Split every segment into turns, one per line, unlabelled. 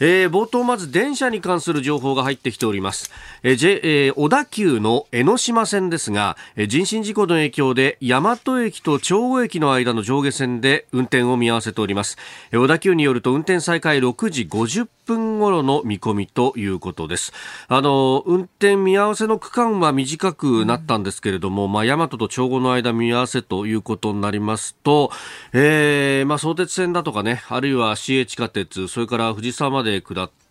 えー、冒頭まず電車に関する情報が入ってきております、えー J えー、小田急の江ノ島線ですが、えー、人身事故の影響で大和駅と長後駅の間の上下線で運転を見合わせております、えー、小田急によると運転再開6時50分頃の見込みということです。あの運転見合わせの区間は短くなったんですけれども、まあ、大和と長後の間見合わせということになりますと、えーまあ、相鉄線だとかねあるいは市営地下鉄それから藤沢まで下って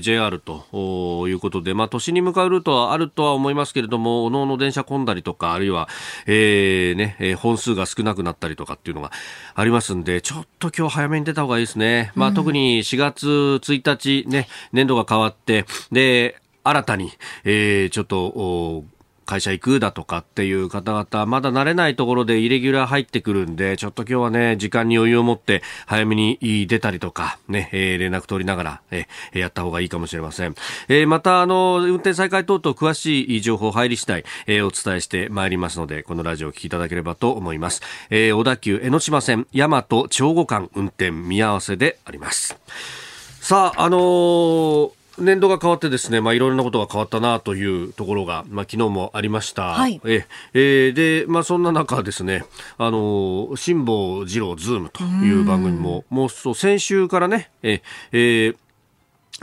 JR ということで、まあ、都心に向かうルートはあるとは思いますけれども、おのおの電車混んだりとか、あるいは、えー、ね、本数が少なくなったりとかっていうのがありますんで、ちょっと今日早めに出た方がいいですね。まあ、特に4月1日ね、年度が変わって、で、新たに、えー、ちょっと、会社行くだとかっていう方々、まだ慣れないところでイレギュラー入ってくるんで、ちょっと今日はね、時間に余裕を持って早めに出たりとか、ね、えー、連絡取りながら、えー、やった方がいいかもしれません。えー、また、あの、運転再開等々詳しい情報入り次第、えー、お伝えしてまいりますので、このラジオを聞きいただければと思います。えー、小田急江ノ島線、大和長後間運転見合わせであります。さあ、あのー年度が変わってですね、まあ、いろいろなことが変わったなというところが、まあ、昨日もありました。はい、ええー、で、まあ、そんな中ですね、あの、辛坊治郎ズームという番組も、もうそう、先週からね、ええー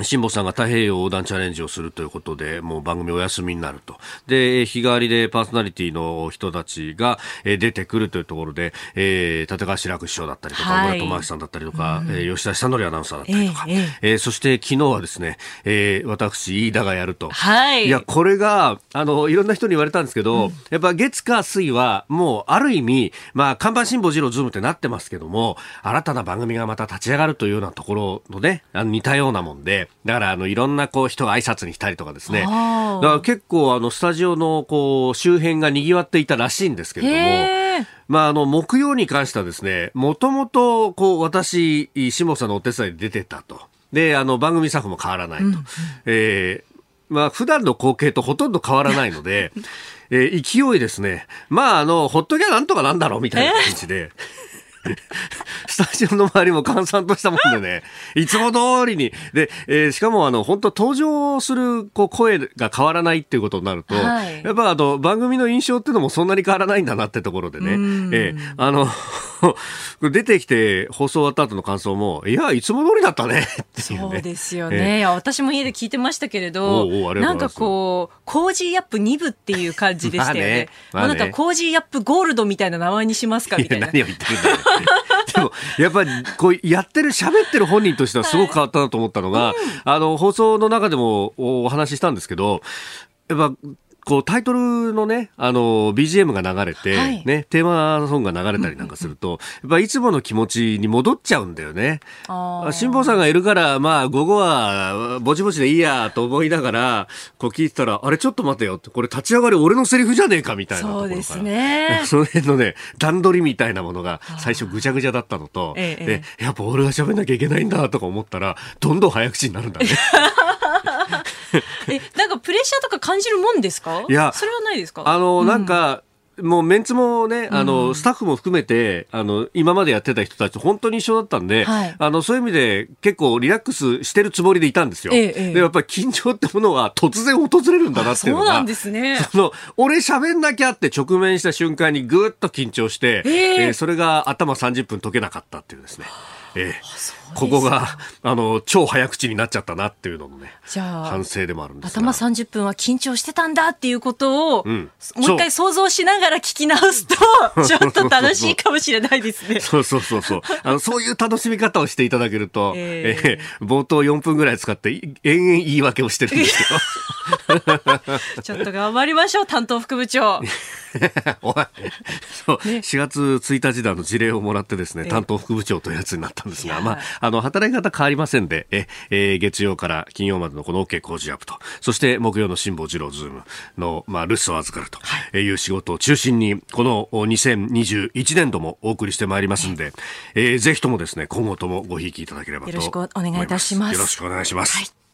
辛坊さんが太平洋横断チャレンジをするということで、もう番組お休みになると。で、日替わりでパーソナリティの人たちが出てくるというところで、えー、立川志らく師匠だったりとか、はい、村智明さんだったりとか、うん、えー、吉田尚記アナウンサーだったりとか、えー、えー、そして昨日はですね、えー、私、飯田がやると。はい。いや、これが、あの、いろんな人に言われたんですけど、うん、やっぱ月火水は、もう、ある意味、まあ、冠辛坊治郎ズームってなってますけども、新たな番組がまた立ち上がるというようなところのね、あの似たようなもんで、だからあのいろんなこう人が挨拶に来たりとかですね。だから結構あのスタジオのこう周辺が賑わっていたらしいんですけれども。まあ、あの、木曜に関してはですね、もともと、こう、私、下さんのお手伝いで出てたと。で、あの、番組スタッフも変わらないと。うんうん、えー、まあ、普段の光景とほとんど変わらないので、えー、勢いですね。まあ、あの、ほっときゃなんとかなんだろうみたいな感じで。スタジオの周りも閑散としたもんでね、いつも通りに。で、えー、しかもあの、本当登場するこう声が変わらないっていうことになると、はい、やっぱあの、番組の印象っていうのもそんなに変わらないんだなってところでね、えー、あの、出てきて放送終わった後の感想も、いや、いつも通りだったねっていう、ね、
そうですよね。えー、いや、私も家で聞いてましたけれど、なんかこう、 Cozy Up 2部っていう感じでしたよね。まあねまあね、なんか Cozy Up ゴールドみたいな名前にしますかみたいな。
何を言ってるんだよ。でも、やっぱり、こう、やってる、喋ってる本人としてはすごく変わったなと思ったのが、はい、あの、放送の中でもお話ししたんですけど、やっぱこうタイトルのね、あの、BGM が流れて、はい、ね、テーマソングが流れたりなんかすると、やっぱいつもの気持ちに戻っちゃうんだよね。辛坊さんがいるから、まあ、午後は、ぼちぼちでいいや、と思いながら、こう聞いてたら、あれちょっと待てよって、これ立ち上がり俺のセリフじゃねえか、みたいなそうですね。その辺のね、段取りみたいなものが、最初ぐちゃぐちゃだったのと、ええ、で、やっぱ俺が喋んなきゃいけないんだ、とか思ったら、どんどん早口になるんだね。
え、なんかプレッシャーとか感じるもんですか？いや、それはないですか？
あの、なんか、もうメンツもね、あの、スタッフも含めて、あの、今までやってた人たち本当に一緒だったんで、はい、あの、そういう意味で結構リラックスしてるつもりでいたんですよ。ええ、で、やっぱり緊張ってものは突然訪れるんだなっていうのが。
そうなんですね。
その、俺喋んなきゃって直面した瞬間にぐっと緊張して、えー、えー、それが頭30分解けなかったっていうですね。えー、ここがあの超早口になっちゃったなっていうのもねじゃあ反省でもあるんです
頭30分は緊張してたんだっていうことを、うん、もう一回想像しながら聞き直すと ちょっと楽しいかもしれないですね。
そうそうそうそう。あのそういう楽しみ方をしていただけると、えー、えー、冒頭4分ぐらい使って延々言い訳をしてるんですけど。
ちょっと頑張りましょう、担当副部長。
おい。そう、ね、4月1日であの事例をもらってですね、担当副部長というやつになったんですが、まあ、あの、働き方変わりませんで、え、えー、月曜から金曜までのこの OK 工事アップと、そして木曜の辛坊治郎ズームの、まあ、留守を預かると。い。う仕事を中心に、この2021年度もお送りしてまいりますんで、えー、ぜひともですね、今後ともごひいきいただければとよろしくお願いいたします。よろしくお願いします。はい。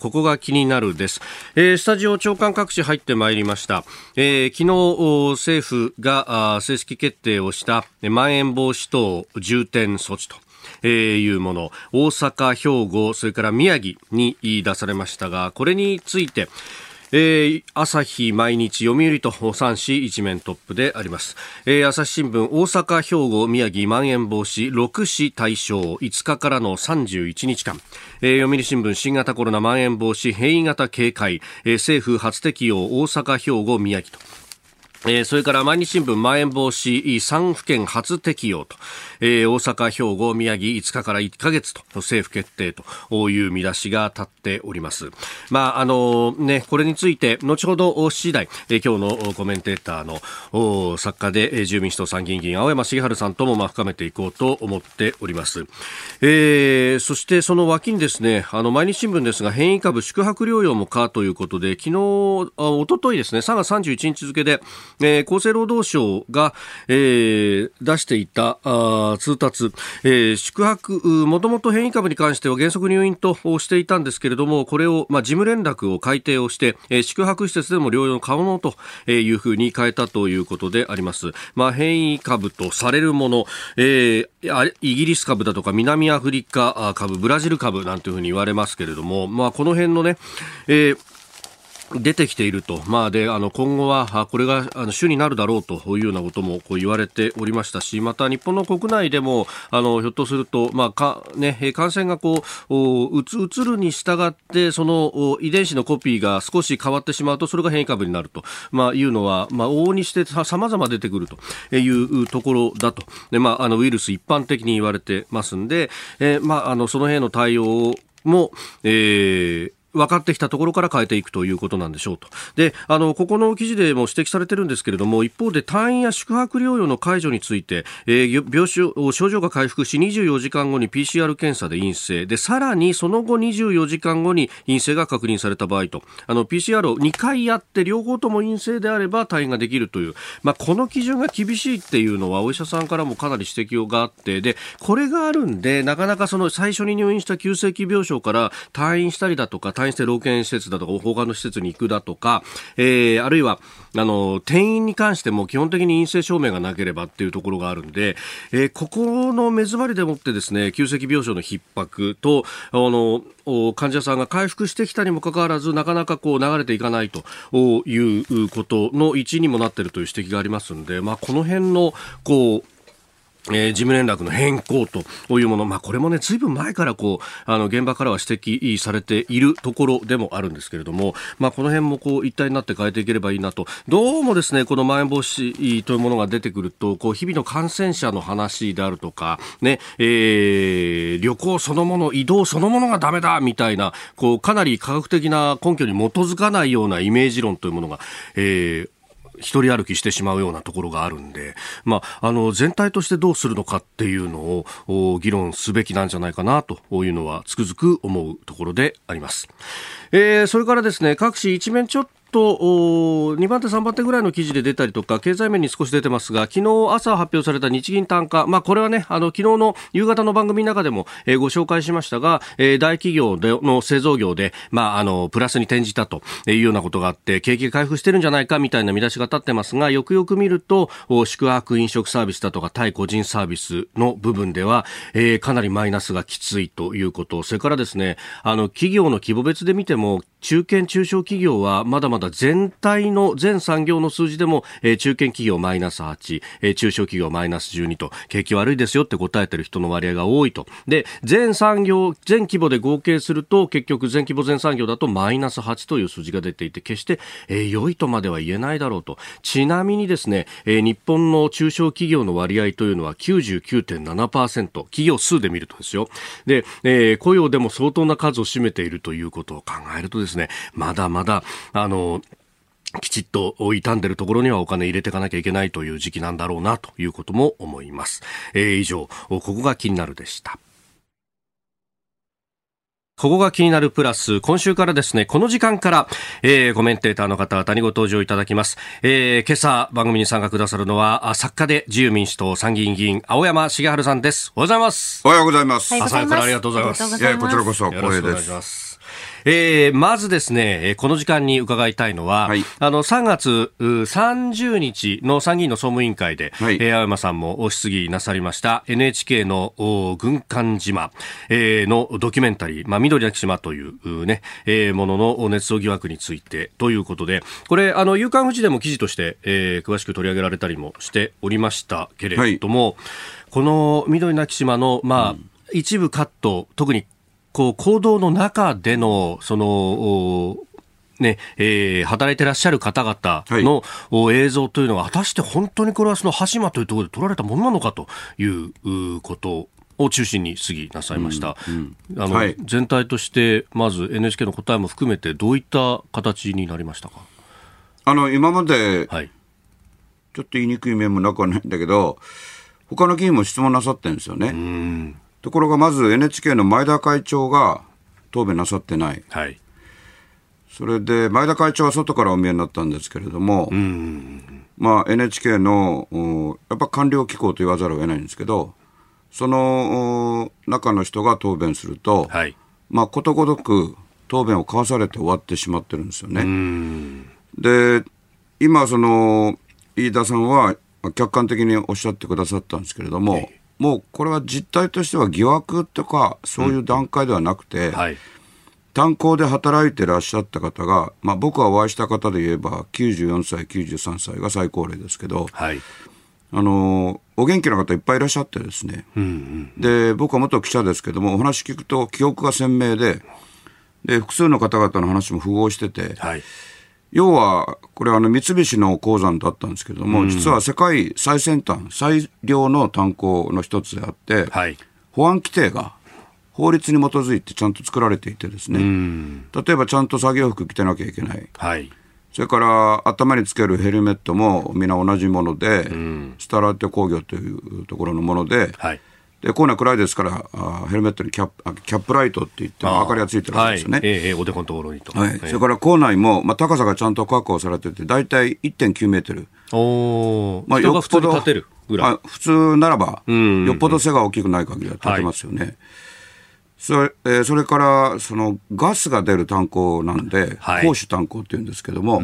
ここが気になるです、えー、スタジオ長官各紙入ってまいりました、えー、昨日政府が正式決定をしたまん延防止等重点措置というもの。大阪、兵庫、それから宮城に出されましたがこれについてえー、朝日毎日読売と3市一面トップであります、えー、朝日新聞大阪兵庫宮城まん延防止6市対象5日からの31日間、えー、読売新聞新型コロナまん延防止変異型警戒、え、政府初適用大阪兵庫宮城と。え、それから毎日新聞、まん延防止3府県初適用と、えー、大阪、兵庫、宮城5日から1ヶ月と政府決定という見出しが立っております。まあ、あのね、これについて、後ほど7時台、えー、今日のコメンテーターの作家で、えー、住民主党参議院議員、青山茂春さんともまあ深めていこうと思っております。えー、そしてその脇にですね、あの、毎日新聞ですが、変異株宿泊療養もかということで、昨日、おとといですね、3月31日付で、えー、厚生労働省が、えー、出していたあ通達、えー、宿泊、もともと変異株に関しては原則入院としていたんですけれども、これを、まあ、事務連絡を改定をして、えー、宿泊施設でも療養可能というふうに変えたということであります。まあ、変異株とされるもの、えー、イギリス株だとか南アフリカ株、ブラジル株なんていうふうに言われますけれども、まあ、この辺のね、えー出てきていると、まあ、であの今後はこれがあの主になるだろうというようなこともこう言われておりましたしまた日本の国内でもあのひょっとすると、まあかね、感染がこううつうつるに従ってその遺伝子のコピーが少し変わってしまうとそれが変異株になると、まあ、いうのは、まあ、往々にしてさまざま出てくるというところだと。で、まあ、あのウイルス一般的に言われてますんで、えーまあ、あのその辺の対応も、えー分かってきたところから変えていくということなんでしょうと。で、あの、ここの記事でも指摘されてるんですけれども、一方で退院や宿泊療養の解除について、えー、病床、症状が回復し24時間後に PCR 検査で陰性。で、さらにその後24時間後に陰性が確認された場合と、あの、PCR を2回やって両方とも陰性であれば退院ができるという、まあ、この基準が厳しいっていうのはお医者さんからもかなり指摘があって、で、これがあるんで、なかなかその最初に入院した急性期病床から退院したりだとか、退院して老健施設だとか他の施設に行くだとか、えー、あるいはあの転院に関しても基本的に陰性証明がなければっていうところがあるんで、えー、ここの目詰まりでもってですね急性病床の逼迫とあの患者さんが回復してきたにもかかわらずなかなかこう流れていかないということの一因にもなっているという指摘がありますので、まあ、この辺のこうえー、事務連絡の変更というもの、まあ、これもね、ずいぶん前からこう、あの、現場からは指摘されているところでもあるんですけれども、まあ、この辺もこう、一体になって変えていければいいなと、どうもですね、このまん延防止というものが出てくると、こう、日々の感染者の話であるとか、ね、えー、旅行そのもの、移動そのものがダメだみたいな、こう、かなり科学的な根拠に基づかないようなイメージ論というものが、えー、一人歩きしてしまうようなところがあるんで、まあ、あの、全体としてどうするのかっていうのを議論すべきなんじゃないかなというのはつくづく思うところであります。えー、それからですね、各紙一面ちょっと2番手、3番手ぐらいの記事で出たりとか経済面に少し出てますが昨日朝発表された日銀単価、まあ、これはねあの昨日の夕方の番組の中でも、えー、ご紹介しましたが、えー、大企業での製造業で、まあ、あのプラスに転じたというようなことがあって景気が回復してるんじゃないかみたいな見出しが立ってますがよくよく見ると宿泊飲食サービスだとか対個人サービスの部分では、えー、かなりマイナスがきついということ。それからですねあの企業の規模別で見ても中堅中小企業はまだまだ全体の全産業の数字でも、えー、中堅企業マイナス8、えー、中小企業マイナス12と景気悪いですよって答えてる人の割合が多いと。で全産業全規模で合計すると結局全規模全産業だとマイナス8という数字が出ていて決して、えー、良いとまでは言えないだろうと。ちなみにですね、えー、日本の中小企業の割合というのは99.7%企業数で見るとですよ。で、えー、雇用でも相当な数を占めているということを考えるとですねですね、まだまだ、あの、きちっと傷んでるところにはお金入れていかなきゃいけないという時期なんだろうなということも思います。えー、以上、ここが気になるでした。ここが気になるプラス、今週からですね、この時間から、えー、コメンテーターの方々にご登場いただきます。えー、今朝番組に参加くださるのは、作家で自由民主党参議院議員、青山茂春さんです。おはようございます。
おはようございます。
朝早くからありがとうございます。
いや、こちらこそ光栄です。
えー、まずですね、この時間に伺いたいのは、はい、あの、3月30日の参議院の総務委員会で、はい、えー、青山さんも質疑なさりました NHK の軍艦島、えー、のドキュメンタリー、まあ、緑なき島というね、えー、ものの熱造疑惑についてということで、これ、あの、夕刊富士でも記事として、えー、詳しく取り上げられたりもしておりましたけれども、はい、この緑なき島の、まあ、うん。一部カット、特にこう行動の中でのそのねえー、働いてらっしゃる方々の、はい、映像というのは果たして本当にこれはその羽島というところで撮られたものなのかということを中心に質疑なさいました、うんうん、あの、はい、全体としてまず NHK の答えも含めてどういった形になりましたか？
あの今まで、はい、ちょっと言いにくい面もなくはないんだけど他の議員も質問なさってるんですよね。ところがまず NHK の前田会長が答弁なさってない、はい、それで前田会長は外からお見えになったんですけれども、まあ、NHK のやっぱ官僚機構と言わざるを得ないんですけどその中の人が答弁すると、はい、まあ、ことごとく答弁を交わされて終わってしまってるんですよね。で今その飯田さんは客観的におっしゃってくださったんですけれども、もうこれは実態としては疑惑とかそういう段階ではなくて、うん。はい、炭鉱で働いてらっしゃった方が、まあ、僕はお会いした方で言えば94歳、93歳が最高齢ですけど、はい、あのお元気な方いっぱいいらっしゃってですね、うんうん、で僕は元記者ですけどもお話聞くと記憶が鮮明でで複数の方々の話も符合してて、はい要は、これあの三菱の鉱山だったんですけれども、うん、実は世界最先端、最良の炭鉱の一つであって、はい、保安規定が法律に基づいてちゃんと作られていてですね、うん、例えばちゃんと作業服着てなきゃいけない。はい。それから頭につけるヘルメットも皆同じもので、うん、スタラーテ工業というところのもので、はい、でコーナー暗いですからあヘルメットにキャップキャップライトって言って明かりがついてるわけですよね。はい、
えー、おでこのところにと、
はい、それから校内も、まあ、高さがちゃんと確保されてて大体1.9メートル。
おまあ、よっぽど
普通ならば、よっぽど背が大きくない限りは立てますよね。はいそれ,、えー、それからそのガスが出る炭鉱なんで、はい、主炭鉱っていうんですけども、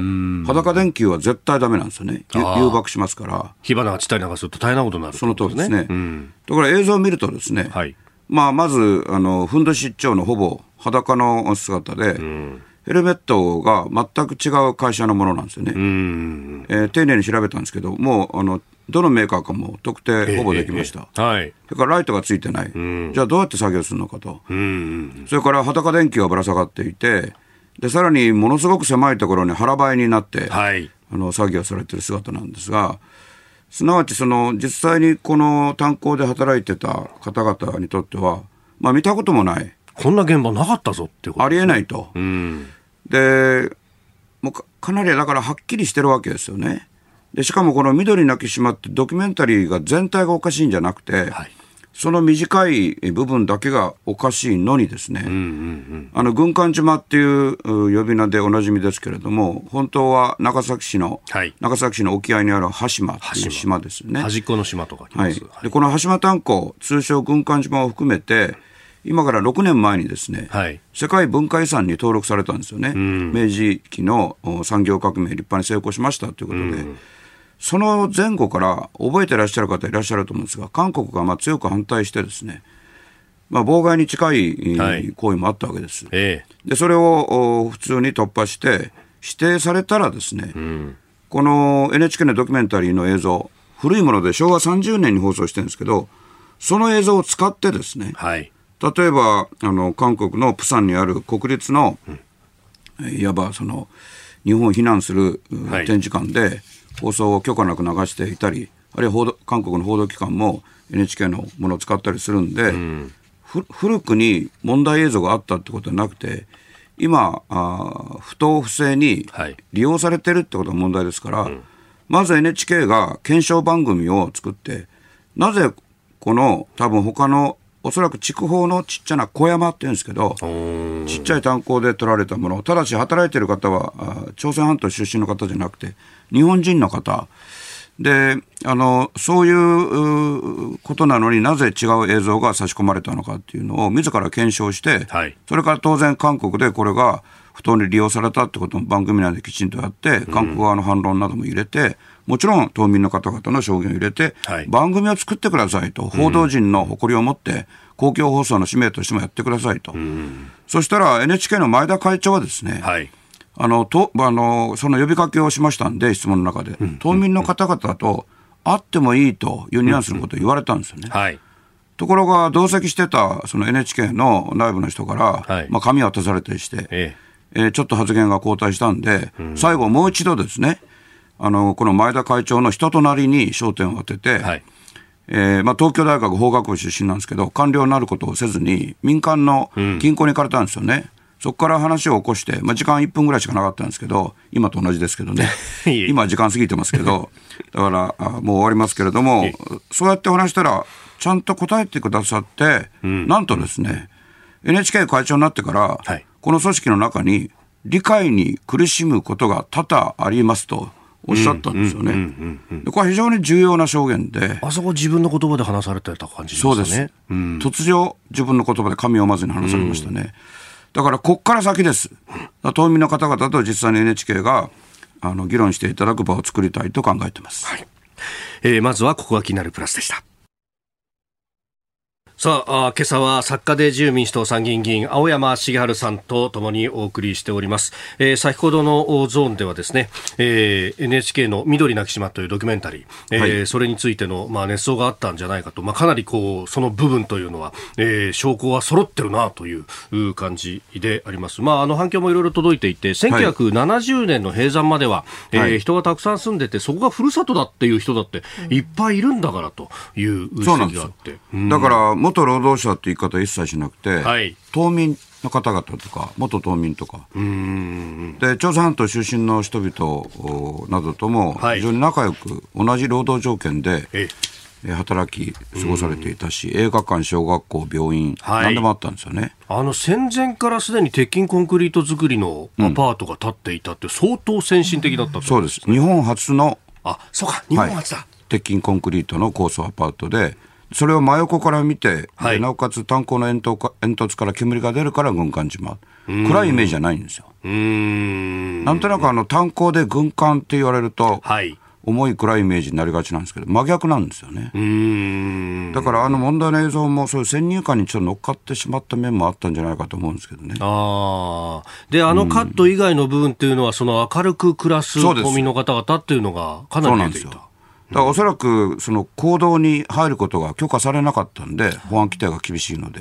裸電球は絶対だめなんですよね、誘爆しますから。
火花が散ったりなんかすると大変なことになる、
ね、その通りですね。うん、だから映像を見るとですね、はい、まあ、まずあのふんどし一丁のほぼ裸の姿で、うん。ヘルメットが全く違う会社のものなんですよね。えー、丁寧に調べたんですけど、もうあのどのメーカーかも特定ほぼできました。えー、はい。それからライトがついてない。じゃあどうやって作業するのかと。それから裸電球がぶら下がっていて、で、さらにものすごく狭いところに腹ばいになって、はい、あの作業されてる姿なんですが、すなわちその実際にこの炭鉱で働いてた方々にとっては、まあ見たこともない。
こんな現場なかったぞって
こと、ありえないと。で、もうかなりだからはっきりしてるわけですよね。でしかもこの「緑なき島」ってドキュメンタリーが全体がおかしいんじゃなくて、はい、その短い部分だけがおかしいのにですね、うんうんうん、あの軍艦島っていう呼び名でおなじみですけれども本当は長崎市の、はい、長崎市の沖合にある羽島っていう島。ですね。
端っこの島とか
はい、でこの羽島炭鉱通称軍艦島を含めて今から6年前にですね、はい、世界文化遺産に登録されたんですよね、うん、明治期の産業革命立派に成功しましたということで、うんその前後から覚えてらっしゃる方いらっしゃると思うんですが、韓国がまあ強く反対してですね、まあ、妨害に近い行為もあったわけです。はい、で、それを普通に突破して、指定されたらですね、うん、この NHK のドキュメンタリーの映像、古いもので昭和30年に放送してるんですけど、その映像を使ってですね、はい、例えばあの韓国のプサンにある国立の、うん、いわばその日本を非難する展示館で、はい放送を許可なく流していたりあるいは報道韓国の報道機関も NHK のものを使ったりするんで、うん、古くに問題映像があったってことはなくて今あ、不当不正に利用されてるってことが問題ですから、はいうん、まず NHK が検証番組を作って、なぜこの多分他のおそらく筑豊のちっちゃな小山っていうんですけど、ちっちゃい炭鉱で取られたもの、ただし働いてる方は、朝鮮半島出身の方じゃなくて、日本人の方、であのそういうことなのになぜ違う映像が差し込まれたのかっていうのを自ら検証して、はい、それから当然韓国でこれが不当に利用されたってことも番組内できちんとやって、韓国側の反論なども入れて、もちろん島民の方々の証言を入れて、はい、番組を作ってくださいと、報道陣の誇りを持って、公共放送の使命としてもやってくださいと、そしたら NHK の前田会長はですね、はい。あのとあのその呼びかけをしましたんで、質問の中で、うん、島民の方々と会ってもいいというニュアンスのことを言われたんですよね。はい、ところが、同席してたその NHK の内部の人から、はい、まあ、紙渡されたりして、ええ。えー、ちょっと発言が後退したんで、うん、最後、もう一度ですね、あのこの前田会長の人となりに焦点を当てて、はい。えーまあ、東京大学法学部出身なんですけど、官僚になることをせずに、民間の銀行に行かれたんですよね。そこから話を起こして、まあ、時間1分ぐらいしかなかったんですけど、今と同じですけどね、今、時間過ぎてますけど、だからあもう終わりますけれども、そうやって話したら、ちゃんと答えてくださって、うん、なんとですね、NHK 会長になってから、はい、この組織の中に、理解に苦しむことが多々ありますと。おっしゃったんですよね。これは非常に重要な証言で。
あそこ自分の言葉で話されてた感じですね。そうです。
うん、突如自分の言葉で神をまずに話されましたね。うんだからこっから先です。島民の方々と実際に NHK があの議論していただく場を作りたいと考えてます。はい、
えー、まずはここが気になるプラスでした。さああ今朝は作家で自由民主党参議院議員青山茂春さんとともにお送りしております、えー、先ほどのゾーンではですね、えー、NHK の緑なき島というドキュメンタリー、えー、はい、それについての、まあ、熱奏があったんじゃないかと、まあ、かなりこうその部分というのは、えー、証拠は揃ってるなという感じであります、まあ、あの反響もいろいろ届いていて1970年の閉山までは、はい、えー、人がたくさん住んでてそこがふるさとだっていう人だっていっぱいいるんだからという指摘があって。
だから元労働者って言い方一切しなくて、はい、島民の方々とか、元島民とか、で朝鮮半島出身の人々などとも非常に仲良く、同じ労働条件で、働き過ごされていたし、映画館、小学校、病院、はい、何でもあったんですよね。
あの戦前からすでに鉄筋コンクリート作りのアパートが建っていたって、相当先進的だった、
うん、そうです、日本初の、
あそうか、日本初だ、はい、
鉄筋コンクリートの高層アパートで、それを真横から見て、はい、なおかつ炭鉱の煙突煙突から煙が出るから軍艦島。暗いイメージじゃないんですよ。んなんとなくあの炭鉱で軍艦って言われると、はい、重い暗いイメージになりがちなんですけど、真逆なんですよね。だからあの問題の映像もそういう先入観にちょっと乗っかってしまった面もあったんじゃないかと思うんですけどね。
あで、あのカット以外の部分っていうのは、その明るく暮らす島民の方々っていうのがかなり出ていた。
だからおそらくその行動に入ることが許可されなかったんで、保安規定が厳しいので、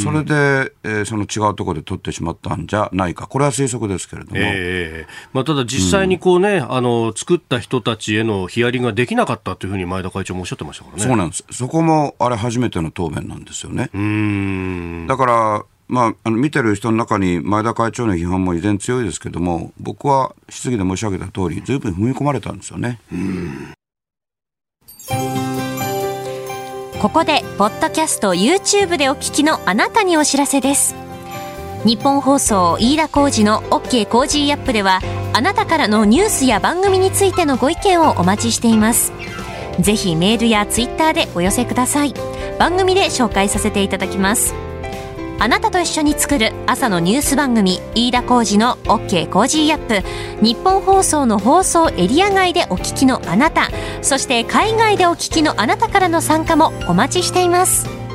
それで、えー、その違うところで取ってしまったんじゃないか、これは推測ですけれども、え
ーまあ、ただ実際にこうね、うん、あの作った人たちへのヒアリングができなかったというふうに前田会長もおっしゃってましたからね。
そうなんです。そこもあれ、初めての答弁なんですよね。だからまあ、あの見てる人の中に前田会長の批判も依然強いですけども、僕は質疑で申し上げた通り、ずいぶん踏み込まれたんですよね。
ここで、ポッドキャスト、YouTube でお聞きのあなたにお知らせです。ニッポン放送飯田浩司の OK Cozy Up では、あなたからのニュースや番組についてのご意見をお待ちしています。ぜひメールやツイッターでお寄せください。番組で紹介させていただきます。あなたと一緒に作る朝のニュース番組飯田浩二の OK コージーアップ。日本放送の放送エリア外でお聞きのあなたそして海外でお聞きのあなたからの参加もお待ちしています。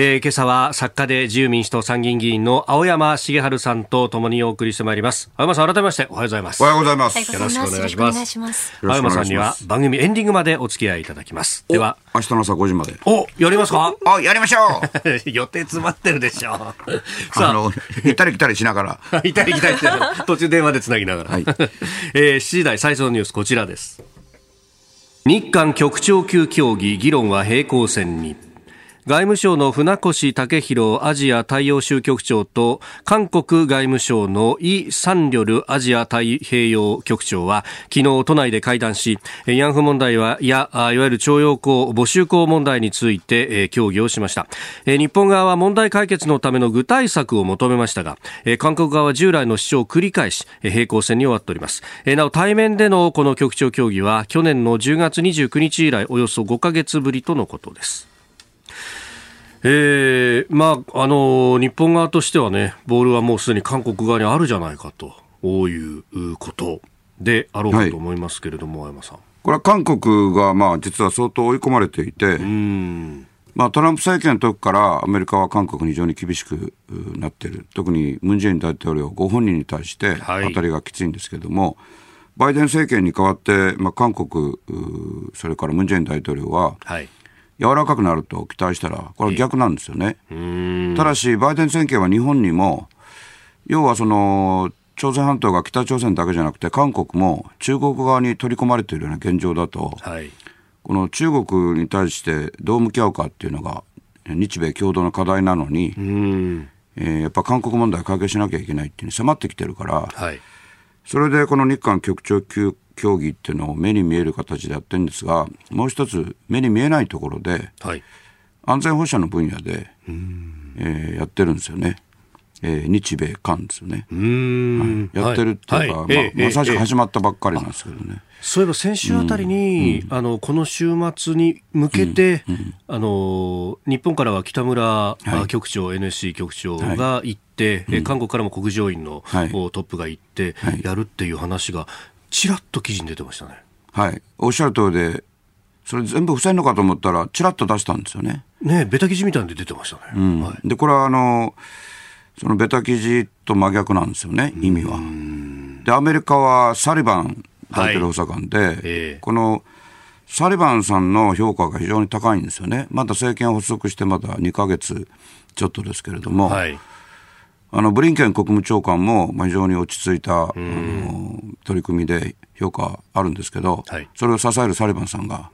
えー、今朝は作家で自由民主党参議院議員の青山茂春さんとともにお送りしてまいります。青山さん、改めましておはようございます。
おはようございます。
よろしくお願いします。
青山さんには番組エンディングまでお付き合いいただきます。では、
明日の朝5時まで。
お、やりますか？
あ、やりましょ
う 予定詰まってるでしょう。
さあ、あの、行ったり来たりしながら。
行ったり来たりしながら。途中電話でつなぎながら。はい、えー、7時台最初のニュースこちらです。日韓局長級協議議論は平行線に。外務省の船越武弘アジア太陽州局長と韓国外務省のイ・サンリョルアジア太平洋局長は昨日都内で会談し慰安婦問題はやいわゆる徴用工募集工問題について協議をしました。日本側は問題解決のための具体策を求めましたが韓国側は従来の主張を繰り返し平行線に終わっております。なお対面でのこの局長協議は去年の10月29日以来およそ5ヶ月ぶりとのことです。えー、まあ、あの、日本側としてはね、ボールはもうすでに韓国側にあるじゃないかということであろうかと思いますけれども、はい、山さん。
これは韓国が、まあ、実は相当追い込まれていて、まあ、トランプ政権の時からアメリカは韓国に非常に厳しくなっている。特にムン・ジェイン大統領ご本人に対して当たりがきついんですけれども、はい、バイデン政権に代わって、まあ、韓国、それからムン・ジェイン大統領は、はい柔らかくなると期待したら、これは逆なんですよね。ただし、バイデン政権は日本にも、要はその、朝鮮半島が北朝鮮だけじゃなくて、韓国も中国側に取り込まれているような現状だと、はい、この中国に対してどう向き合うかっていうのが、日米共同の課題なのに、えー、やっぱ韓国問題解決しなきゃいけないっていうに迫ってきてるから、はい、それでこの日韓局長級競技っていうのを目に見える形でやってるんですが、もう一つ目に見えないところで、はい、安全保障の分野で、えー、やってるんですよね。えー、日米韓ですよね、はい、やってるっていうか、はい。はい、まあ、まさしく始まったばっかりなんですけどね。
そういえば先週あたりに、うん、あのこの週末に向けて、うん。うん、あの日本からは北村局長、NSC 局長が行って、はい、韓国からも国情院の、トップが行って、やるっていう話がちらっと記事に出てましたね。
はい。おっしゃる通りで、それ全部伏せるのかと思ったら、ちらっと出したんですよね。
ねベタ記事みたいで出てましたね。
うんはい、で、これはあの、そのベタ記事と真逆なんですよね、意味は。で、アメリカはサリバン大統領補佐官で、はいえー、このサリバンさんの評価が非常に高いんですよね。まだ政権発足してまだ2か月ちょっとですけれども、はいあのブリンケン国務長官も、まあ、非常に落ち着いた、あの取り組みで評価あるんですけど、はい、それを支えるサリバンさんが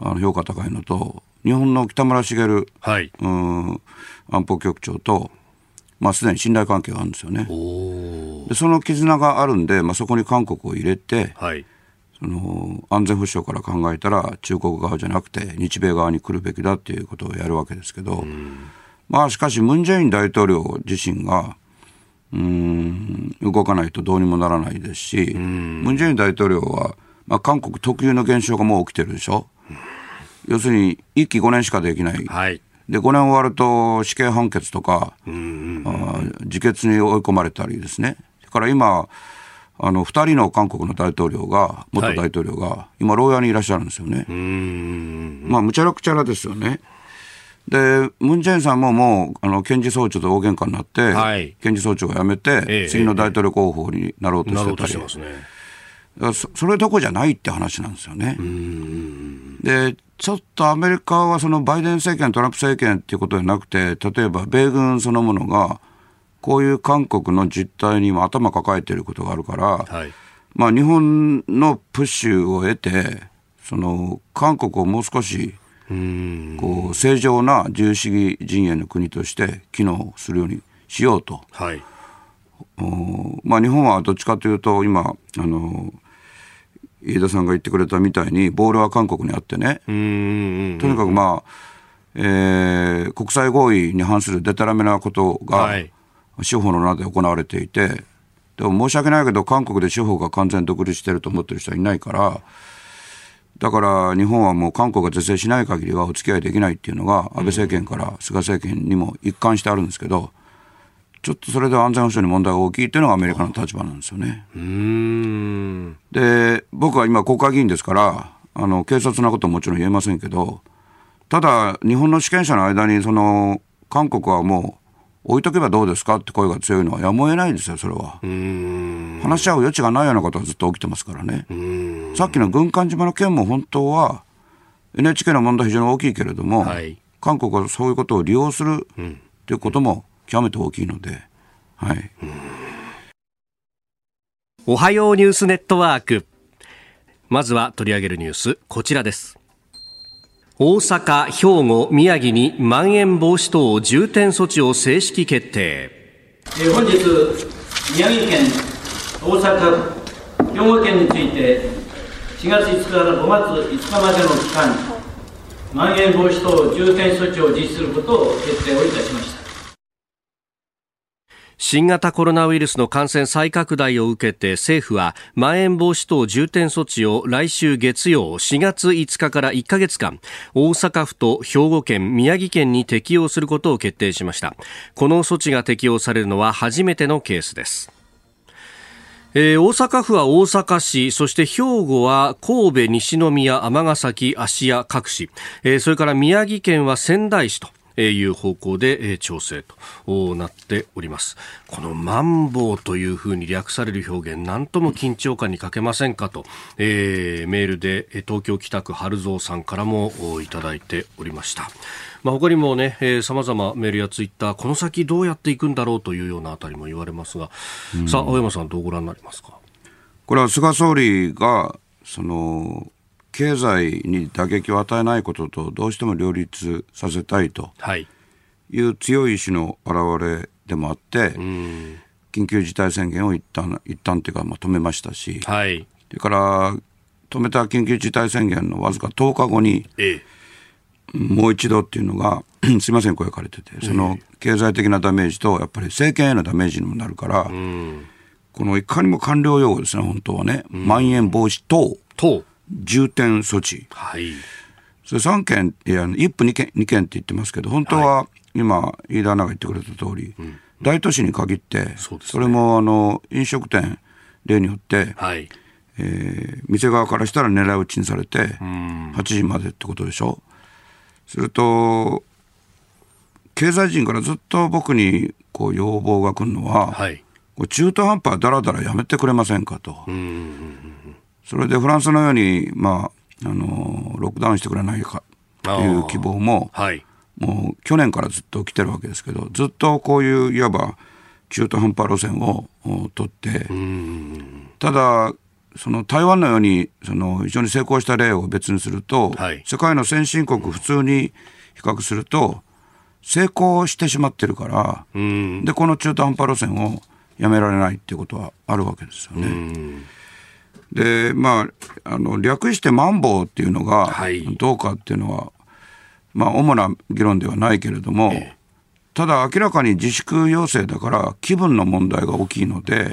あの評価高いのと、日本の北村茂、はい、うん安保局長と、まあ、すでに信頼関係があるんですよね。でその絆があるんで、まあ、そこに韓国を入れて、はい、その安全保障から考えたら中国側じゃなくて日米側に来るべきだっていうことをやるわけですけど。まあ、しかし、ムン・ジェイン大統領自身が、うん、動かないとどうにもならないですし、ムン・ジェイン大統領は、まあ、韓国特有の現象がもう起きてるでしょ？要するに、1期5年しかできない。はい、で、5年終わると死刑判決とか、あ自決に追い込まれたりですね。だから今、あの、2人の韓国の大統領が、元大統領が、はい、今、牢屋にいらっしゃるんですよね。まあ、むちゃらくちゃらですよね。で、ムン・ジェインさんももう、あの、検事総長と大喧嘩になって、はい、検事総長を辞めて、ええ、次の大統領候補になろうとしてたり、ええね、そそれどこじゃないって話なんですよね。で、ちょっとアメリカはそのバイデン政権、トランプ政権っていうことじゃなくて、例えば米軍そのものが、こういう韓国の実態にも頭抱えていることがあるから、はい、まあ日本のプッシュを得て、その韓国をもう少しこう正常な自由主義陣営の国として機能するようにしようと、はい。まあ、日本はどっちかというと今あの飯田さんが言ってくれたみたいにボールは韓国にあってね。とにかくまあ、えー、国際合意に反するでたらめなことが、司法の名で行われていてでも申し訳ないけど韓国で司法が完全独立してると思ってる人はいないから。だから日本はもう韓国が是正しない限りはお付き合いできないっていうのが安倍政権から菅政権にも一貫してあるんですけど、ちょっとそれで安全保障に問題が大きいっていうのがアメリカの立場なんですよね。で、僕は今国会議員ですから、あの、警察なことももちろん言えませんけど、ただ日本の主権者の間にその、韓国はもう置いとけばどうですかって声が強いのはやむを得ないですよ、それは。話し合う余地がないようなことがずっと起きてますからね。さっきの軍艦島の件も本当は NHK の問題非常に大きいけれども、はい、韓国はそういうことを利用するということも極めて大きいので、はい。
おはようニュースネットワーク。まずは取り上げるニュース、こちらです。大阪、兵庫、宮城にまん延防止等重点措置を正式決定。
本日、宮城県、大阪、兵庫県について、4月5日から5月5日までの期間、まん延防止等重点措置を実施することを決定をいたしました。
新型コロナウイルスの感染再拡大を受けて政府はまん延防止等重点措置を来週月曜4月5日から1ヶ月間大阪府と兵庫県宮城県に適用することを決定しました。この措置が適用されるのは初めてのケースです。えー、大阪府は大阪市、そして兵庫は神戸、西宮、尼崎、芦屋各市、えー、それから宮城県は仙台市と。いう方向で調整となっております。このマンボウというふうに略される表現何とも緊張感に欠けませんかと、えー、メールで東京北区春蔵さんからもいただいておりました。まあ、他にもね、えー、様々メールやツイッター、この先どうやっていくんだろうというようなあたりも言われますが、うん、さあ、青山さんどうご覧になりますか？
これは菅総理が、その、経済に打撃を与えないこととどうしても両立させたいとい。う強い意志の表れでもあって、緊急事態宣言を一旦一旦というかまあ止めましたし、はい、それから止めた緊急事態宣言のわずか10日後に、ええ、もう一度っていうのが すみません声かれててその経済的なダメージとやっぱり政権へのダメージにもなるから、このいかにも官僚用語ですね本当はね、まん延防止等。等重点措置、はい、それ3件、いや1府2件 ,2 件って言ってますけど、本当は今、飯田アナが言ってくれた通り、うん、大都市に限って、そ、ね,、れもあの飲食店例によって、はい。えー、店側からしたら狙い撃ちにされて、8時までってことでしょ？すると、経済人からずっと僕にこう要望が来るのは、はい、中途半端だらだらやめてくれませんかと。それでフランスのように、まあ、あのロックダウンしてくれないかという希望も、はい、もう去年からずっと来てるわけですけど、ずっとこういういわば中途半端路線を取って、ただ、その台湾のようにその非常に成功した例を別にすると、はい、世界の先進国、普通に比較すると、成功してしまってるから、でこの中途半端路線をやめられないっていうことはあるわけですよね。で、まあ、あの、略してマンボウっていうのが、どうかっていうのは、まあ、主な議論ではないけれども、ええ、ただ明らかに自粛要請だから気分の問題が大きいので、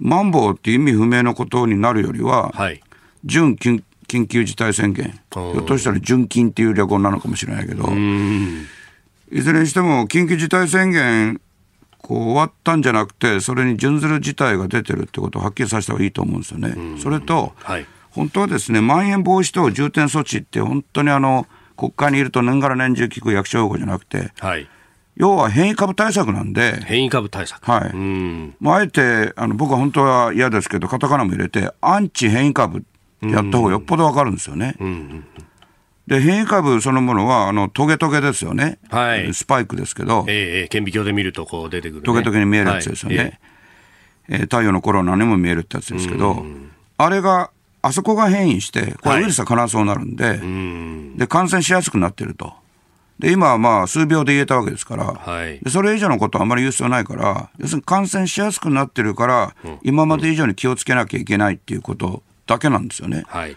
マンボウって意味不明のことになるよりは、はい、準緊緊急事態宣言、ひょっとしたら準緊っていう略語なのかもしれないけど、いずれにしても緊急事態宣言こう終わったんじゃなくて、それに準ずる事態が出てるってことをはっきりさせた方がいいと思うんですよね。それと、はい、本当はですね、まん延防止等重点措置って、本当にあの国会にいると年がら年中聞く役所用語じゃなくて、はい、要は変異株対策なんで、
変異株対策、
はい、まあ、あえてあの僕は本当は嫌ですけど、カタカナも入れて、アンチ変異株やった方がよっぽど分かるんですよね。うんうんで、変異株そのものは、あの、トゲトゲですよね。はい。スパイクですけど。
ええー、顕微鏡で見るとこう出てくる、ね、
トゲトゲに見えるやつですよね。はい、えー、太陽のコロナにも見えるってやつですけど、あれが、あそこが変異して、これウイルスは必ずそうなるんで、はい、で、感染しやすくなってると。で、今はまあ数秒で言えたわけですから、はい、でそれ以上のことはあまり言う必要ないから、要するに感染しやすくなってるから、うん、今まで以上に気をつけなきゃいけないっていうことだけなんですよね。はい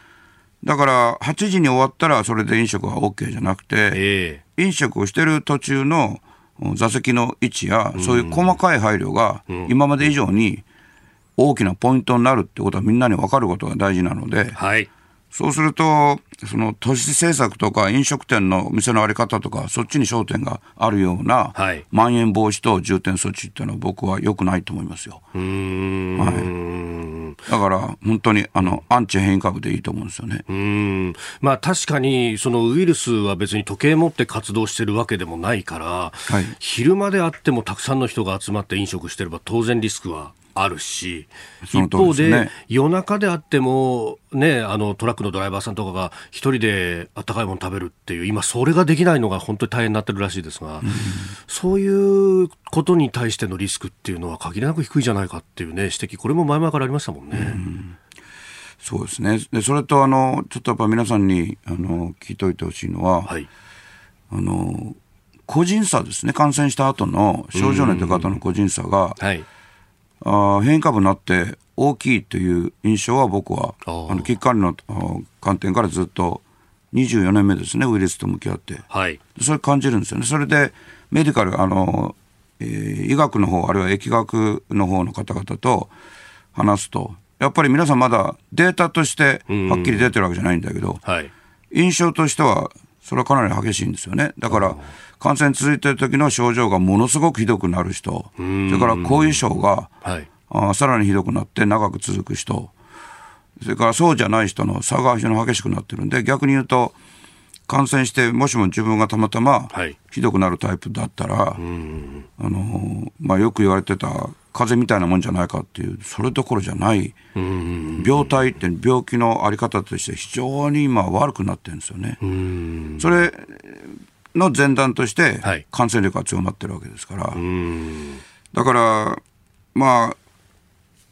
だから8時に終わったらそれで飲食は OK じゃなくて、えー、飲食をしてる途中の座席の位置や、そういう細かい配慮が今まで以上に大きなポイントになるってことはみんなに分かることが大事なので、はい、そうすると、その都市政策とか飲食店の店の在り方とか、そっちに焦点があるような、はい、まん延防止等重点措置っていうのは僕は良くないと思いますよ。はい、だから、本当にあのアンチ変異株でいいと思うんですよね。
うん。まあ、確かに、そのウイルスは別に時計持って活動してるわけでもないから、はい、昼間であってもたくさんの人が集まって飲食してれば、当然リスクはあるし、一方で、夜中であっても、ね、あのトラックのドライバーさんとかが一人であったかいもの食べるっていう、今、それができないのが本当に大変になってるらしいですが、うん、そういうことに対してのリスクっていうのは、限りなく低いじゃないかっていうね、指摘、これも前々からありましたもんね。うん
そうですね。で、それと、あの、ちょっとやっぱ皆さんに、あの、聞いといてほしいのは、はい、あの、個人差ですね。感染した後の症状の出方の個人差が、はい、あ変異株になって大きいという印象は僕は、あの、危機管理の観点からずっと24年目ですね、ウイルスと向き合って。はい。それ感じるんですよね。それで、メディカル、あの、えー、医学の方、あるいは疫学の方の方々と話すと、やっぱり皆さんまだデータとしてはっきり出てるわけじゃないんだけど、はい、印象としてはそれはかなり激しいんですよね。だから、感染続いてる時の症状がものすごくひどくなる人、それから後遺症が、はい、あさらにひどくなって長く続く人、それからそうじゃない人の差が非常に激しくなってるんで、逆に言うと、感染して、もしも自分がたまたまひどくなるタイプだったら、はい、あのまあ、よく言われてた風邪みたいなもんじゃないかっていう、それどころじゃない、病態って病気のあり方として非常に今悪くなってるんですよね。それの前段として感染力が強まってるわけですから。だから、まあ、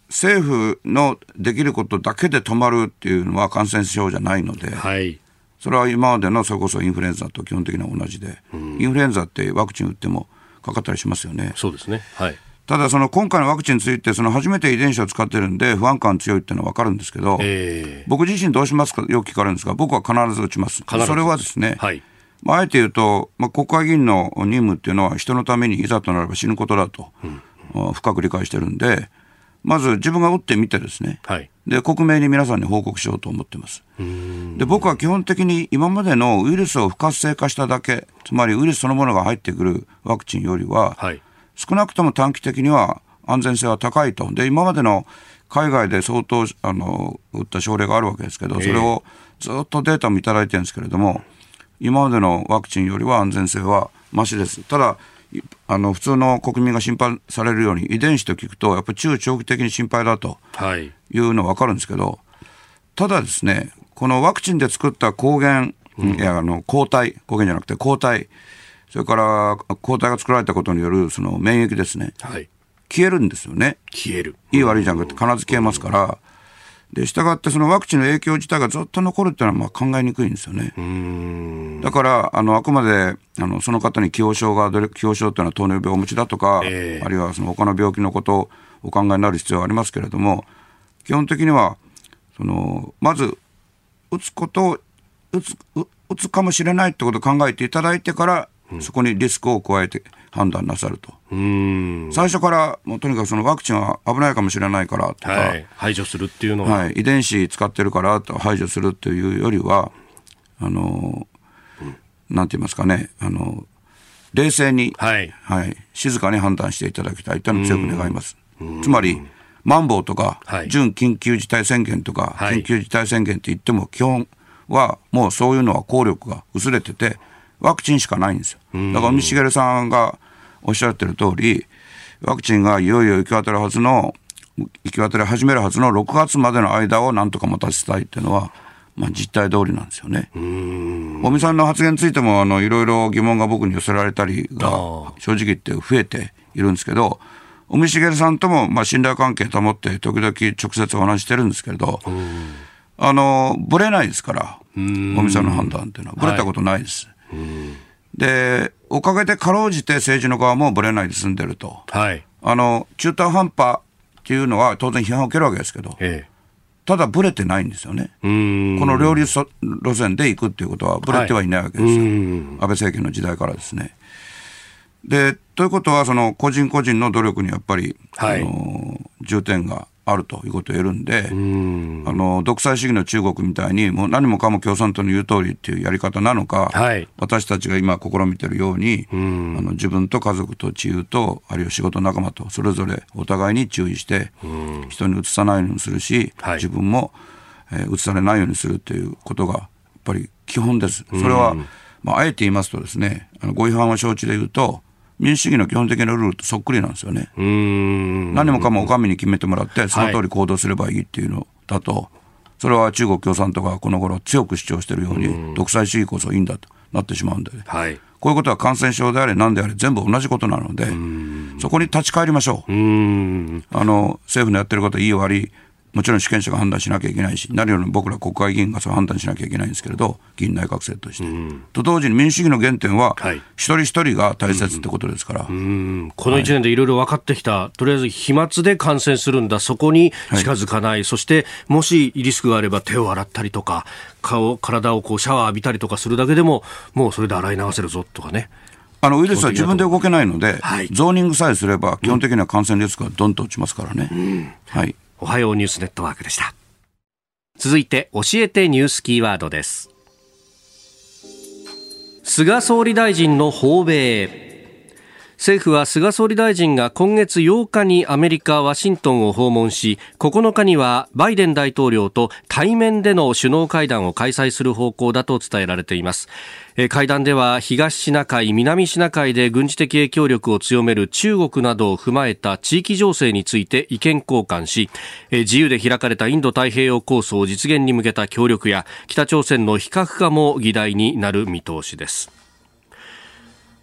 政府のできることだけで止まるっていうのは感染症じゃないので、はい、それは今までのそれこそインフルエンザと基本的には同じで、インフルエンザってワクチン打ってもかかったりしますよね。
そうですね。はい。
ただ、その今回のワクチンについて、その初めて遺伝子を使ってるんで、不安感強いっていうのは分かるんですけど、えー、僕自身どうしますか？よく聞かれるんですが、僕は必ず打ちます。それはですね、はい、まあ、あえて言うと、まあ、国会議員の任務っていうのは、人のためにいざとなれば死ぬことだと、うん、深く理解してるんで、まず自分が打ってみてですね、はい、で克明に皆さんに報告しようと思ってます。で僕は基本的に今までのウイルスを不活性化しただけ、つまりウイルスそのものが入ってくるワクチンよりは、はい、少なくとも短期的には安全性は高いと。で、今までの海外で相当あの打った症例があるわけですけど、それをずっとデータもいただいてるんですけれども、今までのワクチンよりは安全性はましです。ただ、あの普通の国民が心配されるように遺伝子と聞くとやっぱり中長期的に心配だというのは分かるんですけど、ただですねこのワクチンで作った抗原、うん、いやあの抗体抗原じゃなくて抗体それから抗体が作られたことによるその免疫ですね、はい、消えるんですよね。
消える。
いい悪いじゃなくて必ず消えますから、で、従ってそのワクチンの影響自体がずっと残るっていうのはまあ考えにくいんですよね。だから、あの、あくまで、あの、その方に既往症が、既往症っていうのは糖尿病をお持ちだとか、えー、あるいはその他の病気のことをお考えになる必要はありますけれども、基本的には、その、まず、打つことを、打つ、打つかもしれないってことを考えていただいてから、そこにリスクを加えて判断なさると。最初からもうとにかくそのワクチンは危ないかもしれないからとか、は
い、排除するっていうの
は、はい、遺伝子使ってるからと排除するっていうよりは、あの、うん、なんて言いますかね、あの、冷静に、はい、はい、静かに判断していただきたいというのを強く願います。つまり、マンボウとか、はい、準緊急事態宣言とか、緊急事態宣言って言っても、基本はもうそういうのは効力が薄れてて、ワクチンしかないんですよ。だから、海茂さんがおっしゃってる通り、ワクチンがいよいよ行き渡るはずの、行き渡り始めるはずの6月までの間をなんとか持たせたいっていうのは、まあ、実態通りなんですよね。尾身さんの発言についてもあのいろいろ疑問が僕に寄せられたりが正直言って増えているんですけど尾身茂さんともまあ信頼関係保って時々直接お話してるんですけれどあのぶれないですから尾身さんの判断っていうのはぶれたことないです。はいで、おかげでかろうじて政治の側もぶれないで済んでると。はい。あの、中途半端っていうのは当然批判を受けるわけですけど、ええ、ただぶれてないんですよね。この両立路線で行くっていうことはぶれてはいないわけですよ。はい、安倍政権の時代からですね。で、ということは、その個人個人の努力にやっぱり、はい、あの重点があるということを言えるんで、ん。あの独裁主義の中国みたいに、もう何もかも共産党の言う通りっていうやり方なのか、はい、私たちが今、試みてるように、あの自分と家族と治癒と、あるいは仕事仲間と、それぞれお互いに注意して、人にうつさないようにするし、はい、自分も、えー、うつされないようにするということが、やっぱり基本です。それは、まあ、あえて言いますとですね、あのご違反は承知で言うと、民主主義の基本的なルールとそっくりなんですよね。何もかもお上に決めてもらって、その通り行動すればいいっていうのだと、それは中国共産党がこの頃強く主張しているように、独裁主義こそいいんだとなってしまうんで、はい、こういうことは感染症であれ、何であれ、全部同じことなので、そこに立ち返りましょう。あの政府のやってることいい悪いもちろん主権者が判断しなきゃいけないし、何よりも僕ら国会議員がそう判断しなきゃいけないんですけれど、議員内閣制として。うん、と同時に民主主義の原点は、一人一人が大切ってことですから。うん、
この1年でいろいろ分かってきた、はい、とりあえず飛沫で感染するんだ、そこに近づかない、はい、そしてもしリスクがあれば手を洗ったりとか、顔、体をこうシャワー浴びたりとかするだけでも、もうそれで洗い流せるぞとかね。
あのウイルスは自分で動けないので、はい、ゾーニングさえすれば、基本的には感染リスクがどんと落ちますからね。うん、はい。
おはようニュースネットワークでした。続いて、教えてニュースキーワードです。菅総理大臣の訪米。政府は菅総理大臣が今月8日にアメリカ・ワシントンを訪問し9日にはバイデン大統領と対面での首脳会談を開催する方向だと伝えられています。会談では東シナ海、南シナ海で軍事的影響力を強める中国などを踏まえた地域情勢について意見交換し自由で開かれたインド太平洋構想実現に向けた協力や北朝鮮の非核化も議題になる見通しです。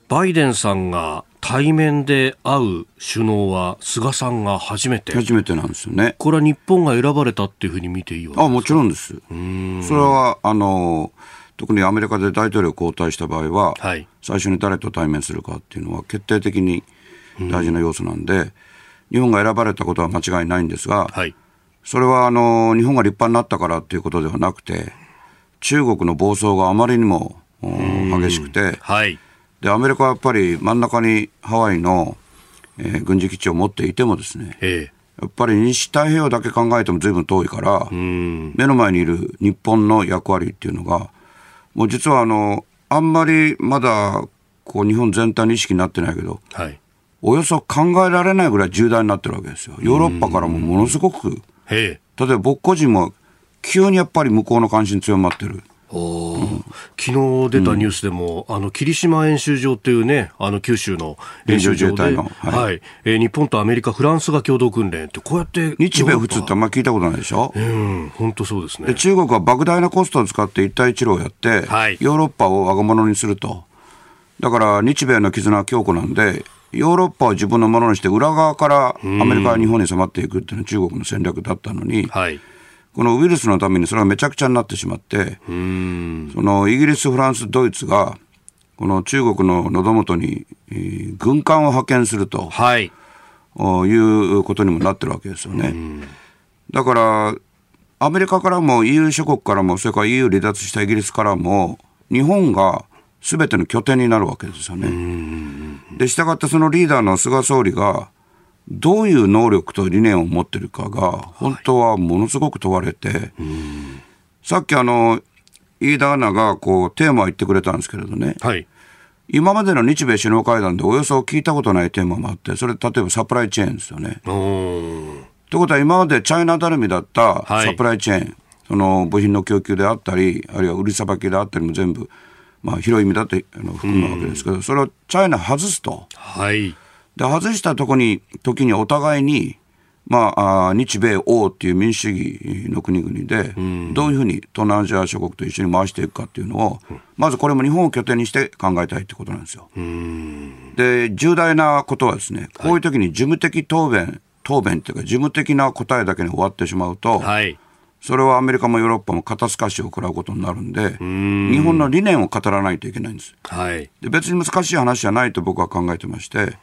バイデンさんが対面で会う首脳は菅さんが初めて。
初めてなんですよね。
これは日本が選ばれたっていうふうに見ていいわ
あもちろんです。それはあの特にアメリカで大統領交代した場合は、はい、最初に誰と対面するかっていうのは決定的に大事な要素なんで、日本が選ばれたことは間違いないんですが、はい、それはあの日本が立派になったからっていうことではなくて中国の暴走があまりにも激しくて、はいで、アメリカはやっぱり真ん中にハワイの、えー、軍事基地を持っていてもですね、ええ、やっぱり西太平洋だけ考えても随分遠いから、目の前にいる日本の役割っていうのが、もう実はあの、あんまりまだこう日本全体の意識になってないけど、はい、およそ考えられないぐらい重大になってるわけですよ。ヨーロッパからもものすごく、例えば僕個人も急にやっぱり向こうの関心強まってる。
うん、昨日出たニュースでも、うん、あの霧島演習場っていうね、あの九州の演習場で、はい、はい、えー、日本とアメリカ、フランスが共同訓練って、こうやって
日米仏ってあんまり聞いたことないでしょ、
うん、本当そうですね。
で中国は莫大なコストを使って一帯一路をやって、はい、ヨーロッパを我が物にすると、だから日米の絆は強固なんで、ヨーロッパを自分のものにして、裏側からアメリカは日本に迫っていくっていうのは中国の戦略だったのに。はいこのウイルスのためにそれがめちゃくちゃになってしまって、そのイギリス、フランス、ドイツが、この中国の喉元に、軍艦を派遣すると、はい、いうことにもなってるわけですよね。だから、アメリカからも EU 諸国からも、それから EU 離脱したイギリスからも、日本がすべての拠点になるわけですよね。で、したがってそのリーダーの菅総理が、どういう能力と理念を持ってるかが、本当はものすごく問われて、はい、さっきあの、飯田アナがこうテーマを言ってくれたんですけれどね、はい、今までの日米首脳会談でおよそ聞いたことないテーマもあって、それ例えばサプライチェーンですよね。ということは今までチャイナ頼みだったサプライチェーン、はい、その部品の供給であったり、あるいは売りさばきであったりも全部、まあ、広い意味だって含むわけですけど、それをチャイナ外すと。はいで、外したとこに、時にお互いに、まあ、あ日米欧っていう民主主義の国々で、どういうふうに東南アジア諸国と一緒に回していくかっていうのを、まずこれも日本を拠点にして考えたいってことなんですよ。で、重大なことはですね、こういう時に事務的答弁、答弁っていうか、事務的な答えだけに終わってしまうと、はい、それはアメリカもヨーロッパも肩透かしを食らうことになるんで、ん。日本の理念を語らないといけないんです。はい、で別に難しい話じゃないと僕は考えてまして、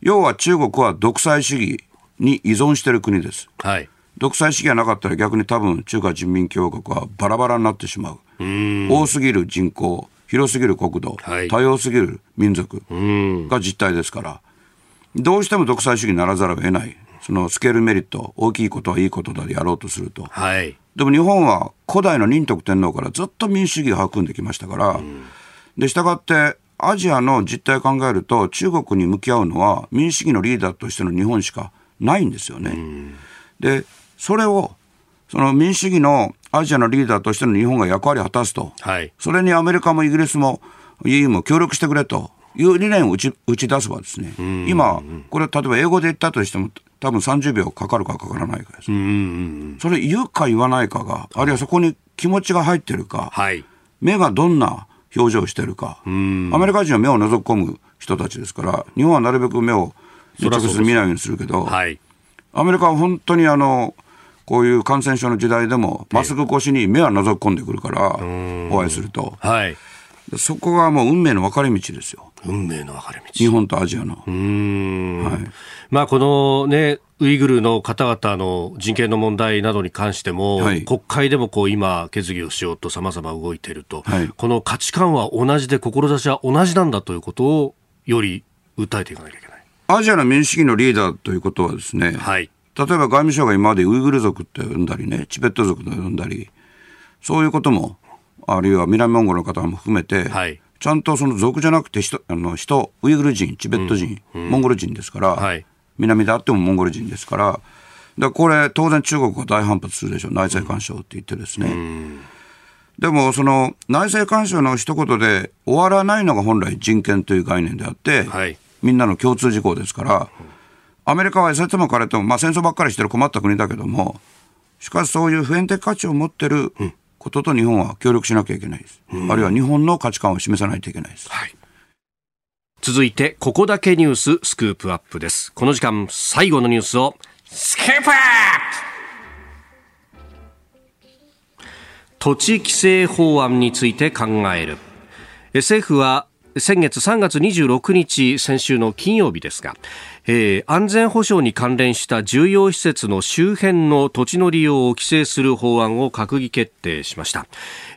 要は中国は独裁主義に依存している国です。はい。独裁主義がなかったら逆に多分中華人民共和国はバラバラになってしまう。う多すぎる人口、広すぎる国土、はい、多様すぎる民族が実態ですから、どうしても独裁主義にならざるを得ない。そのスケールメリット、大きいことはいいことだでやろうとすると。はい、でも日本は古代の仁徳天皇からずっと民主主義を育んできましたから、で、したがってアジアの実態を考えると、中国に向き合うのは民主主義のリーダーとしての日本しかないんですよね。で、それを、その民主主義のアジアのリーダーとしての日本が役割を果たすと、はい、それにアメリカもイギリスも EU も協力してくれという理念を打ち打ち出せばですね、今、これ例えば英語で言ったとしても、多分30秒かかるかかからないかです。それ言うか言わないかが、あるいはそこに気持ちが入ってるか、はい、目がどんな表情してるか、アメリカ人は目を覗き込む人たちですから、日本はなるべく目を直接見ないようにするけど、はい、アメリカは本当にあのこういう感染症の時代でも、マスク越しに目は覗き込んでくるから、お会いすると。
はい。
そこがもう運命の分かれ道ですよ。
運命の分かれ道。
日本とアジアの。う
ん。はい。まあ、このね、ウイグルの方々の人権の問題などに関しても、はい、国会でもこう今、決議をしようとさまざま動いていると、はい、この価値観は同じで、志は同じなんだということをより訴えていかなきゃいけない。
アジアの民主主義のリーダーということはですね、はい、例えば外務省が今までウイグル族って呼んだりね、チベット族と呼んだり、そういうことも、あるいは南モンゴルの方も含めて、はい、ちゃんとその族じゃなくて人、あの人、ウイグル人、チベット人、うん、モンゴル人ですから、はい、南であってもモンゴル人ですから、だこれ、当然中国は大反発するでしょう、内政干渉って言ってですね。うん、でも、その内政干渉の一言で終わらないのが本来人権という概念であって、はい、みんなの共通事項ですから、アメリカはせても彼とも、まあ、戦争ばっかりしてる困った国だけども、しかしそういう普遍的価値を持ってることと日本は協力しなきゃいけないです。うん、あるいは日本の価値観を示さないといけないです。はい、
続いて、ここだけニューススクープアップです。この時間、最後のニュースを、スクープアップ土地規制法案について考える。政府は先月3月26日先週の金曜日ですが、えー、安全保障に関連した重要施設の周辺の土地の利用を規制する法案を閣議決定しました、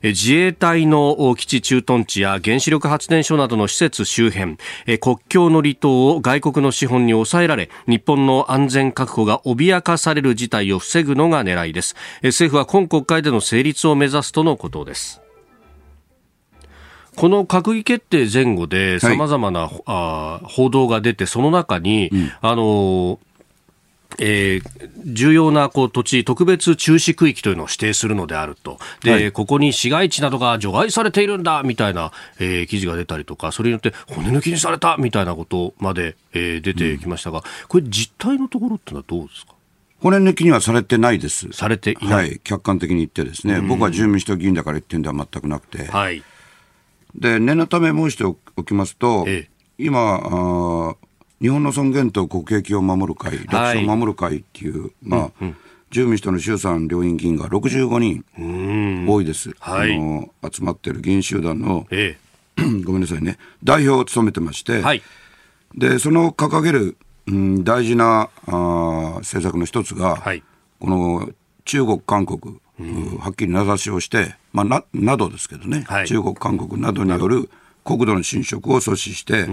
えー、自衛隊の基地駐屯地や原子力発電所などの施設周辺、えー、国境の離島を外国の資本に抑えられ日本の安全確保が脅かされる事態を防ぐのが狙いです、えー、政府は今国会での成立を目指すとのことです。この閣議決定前後でさまざまな、はい、あ報道が出て、その中に、うん、あのえー、重要なこう土地、特別注視区域というのを指定するのであると、で、はい、ここに市街地などが除外されているんだみたいな、えー、記事が出たりとか、それによって骨抜きにされたみたいなことまで、えー、出てきましたが、うん、これ、実態のところってのはどうですか？
骨抜きにはされてないです。
されてい
ない。はい、客観的に言ってですね、僕は住民主党議員だから言ってるんでは全くなくて、はい。で念のため申しておきますと、ええ、今あ、日本の尊厳と国益を守る会、歴史を守る会っていう、まあ、うんうん。自由民主党の衆参両院議員が65人多いです、はい、あの集まってる議員集団の、ええ、ごめんなさいね。代表を務めてまして、はい、でその掲げる、うん、大事なあ政策の一つが、はい、この中国韓国はっきり名指しをして、まあ、ななどですけどね、はい、中国、韓国などによる国土の侵食を阻止して、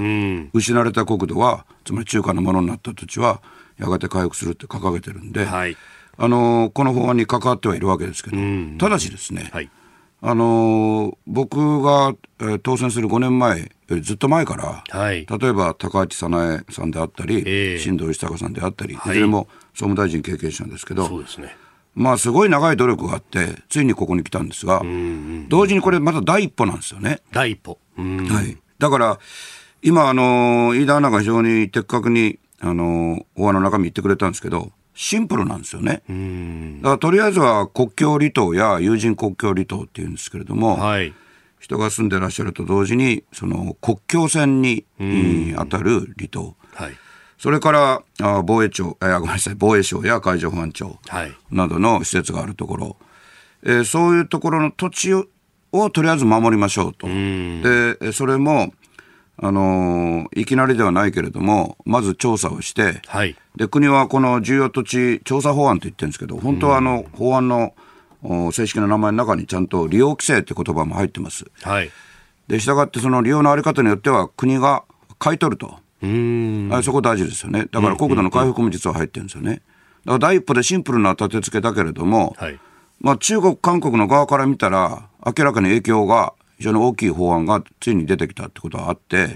失われた国土は、つまり中華のものになった土地は、やがて回復するって掲げてるんで、はい、あのこの法案に関わってはいるわけですけど、ただしですね、はい、あの僕が、えー、当選する5年前よりずっと前から、はい、例えば高市早苗さんであったり、えー、新藤義孝さんであったり、いずれも総務大臣経験者ですけど、そうですねまあ、すごい長い努力があって、ついにここに来たんですが、同時にこれ、また第一歩なんですよね。
第一歩。
はい。だから、今、あの、飯田アナが非常に的確に、あの、法案の中身言ってくれたんですけど、シンプルなんですよね。だから、とりあえずは国境離島や友人国境離島っていうんですけれども、はい、人が住んでらっしゃると同時に、その国境線に当たる離島。はいそれからあ防衛庁、えー、ごめんなさい、防衛省や海上保安庁などの施設があるところ、えー、そういうところの土地ををとりあえず守りましょうと。で、それも、あのー、いきなりではないけれども、まず調査をして、はい、で国はこの重要土地調査法案と言ってるんですけど、本当はあの法案の正式な名前の中にちゃんと利用規制って言葉も入ってます。はい、で、したがってその利用のあり方によっては国が買い取ると。あそこ大事ですよね。だから国土の回復も実は入ってるんですよね。だから第一歩でシンプルな立て付けだけれども、はい、まあ中国、韓国の側から見たら、明らかに影響が非常に大きい法案がついに出てきたってことがあって、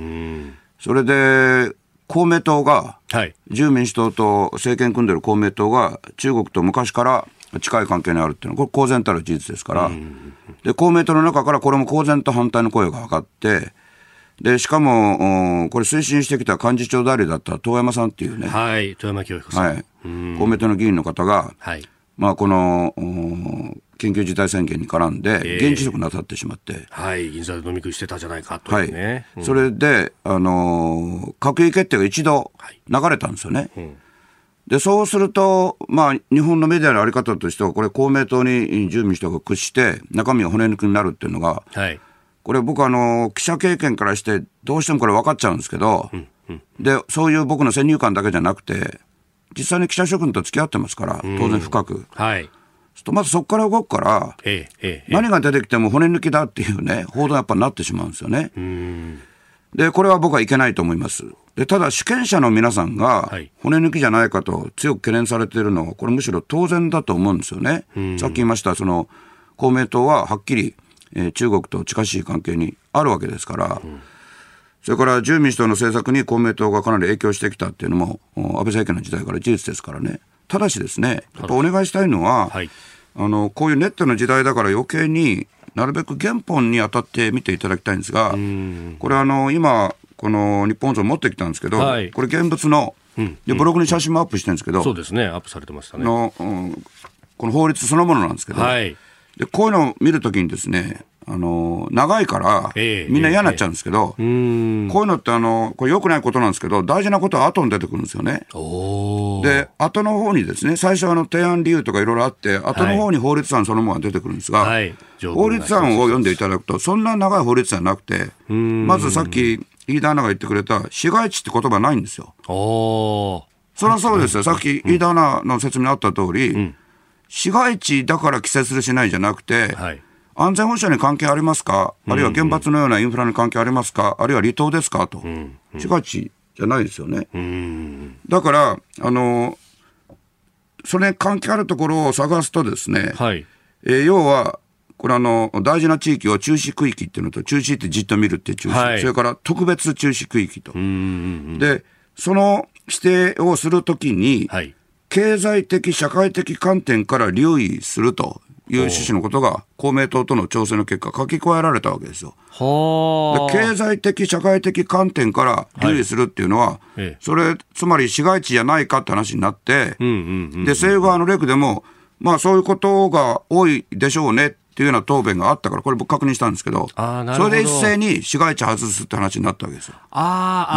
それで、公明党が、はい、自由民主党と政権組んでる公明党が中国と昔から近い関係にあるっていうのは、これ公然たる事実ですから、で、公明党の中からこれも公然と反対の声が上がって、で、しかも、これ推進してきた幹事長代理だった遠山さんっていうね。
はい、遠山教育さん。はい。
公明党の議員の方が、はい。まあ、この、緊急事態宣言に絡んで、現地職なさってしまって。
はい、銀座で飲み食いしてたじゃないかというね。
はい。それで、あのー、閣議決定が一度流れたんですよね。うんで、そうすると、まあ、日本のメディアのあり方としては、これ、公明党に住民主党が屈して、中身が骨抜きになるっていうのが、はい、これ、僕、あの、記者経験からして、どうしてもこれ分かっちゃうんですけど、うんうん、で、そういう僕の先入観だけじゃなくて、実際に記者諸君と付き合ってますから、当然深く。はい。とまずそこから動くから、ええ何が出てきても骨抜きだっていうね、報道やっぱなってしまうんですよね。で、これは僕はいけないと思います。で、ただ主権者の皆さんが骨抜きじゃないかと強く懸念されているのは、これむしろ当然だと思うんですよね。さっき言いました、その、公明党ははっきり、えー、中国と近しい関係にあるわけですから、それから自由民主党の政策に公明党がかなり影響してきたっていうのも、安倍政権の時代から事実ですからね。ただしですね、やっぱお願いしたいのは、はい、あの、こういうネットの時代だから余計になるべく原本に当たって見ていただきたいんですが、これあの、今、この日本像持ってきたんですけど、はい、これ現物の、でブログに写真もアップしてるんですけど、
そうですね、アップされてましたね。
の、うん、この法律そのものなんですけど、はい、でこういうのを見るときにですね、あの長いから、みんな嫌になっちゃうんですけど、えーえー、こういうのってあの、これよくないことなんですけど、大事なことは後に出てくるんですよね。で、後の方にですね、最初あの提案理由とかいろいろあって、後の方に法律案そのものが出てくるんですが、はい、法律案を読んでいただくと、そんな長い法律じゃなくて、まずさっき、飯田アナが言ってくれた、市街地って言葉ないんですよ。そりゃそうですよ。さっき飯田アナの説明あった通り、うん、市街地だから規制するしないじゃなくて、はい。安全保障に関係ありますか、あるいは原発のようなインフラに関係ありますか、あるいは離島ですか？と、市街地じゃないですよね。だから、あのそれに関係あるところを探すとですね、はい、えー、要は、これあの、大事な地域を中止区域っていうのと、中止ってじっと見るっていう中止、はい、それから特別中止区域と。で、その指定をするときに、はい、経済的、社会的観点から留意するという趣旨のことが公明党との調整の結果書き加えられたわけですよ。経済的、社会的観点から留意するっていうのは、はい、それ、つまり市街地じゃないかって話になって、で、政府側のレクでも、まあそういうことが多いでしょうねっていうような答弁があったから、これ僕確認したんですけど、どそれで一斉に市街地外すって話になったわけですよ。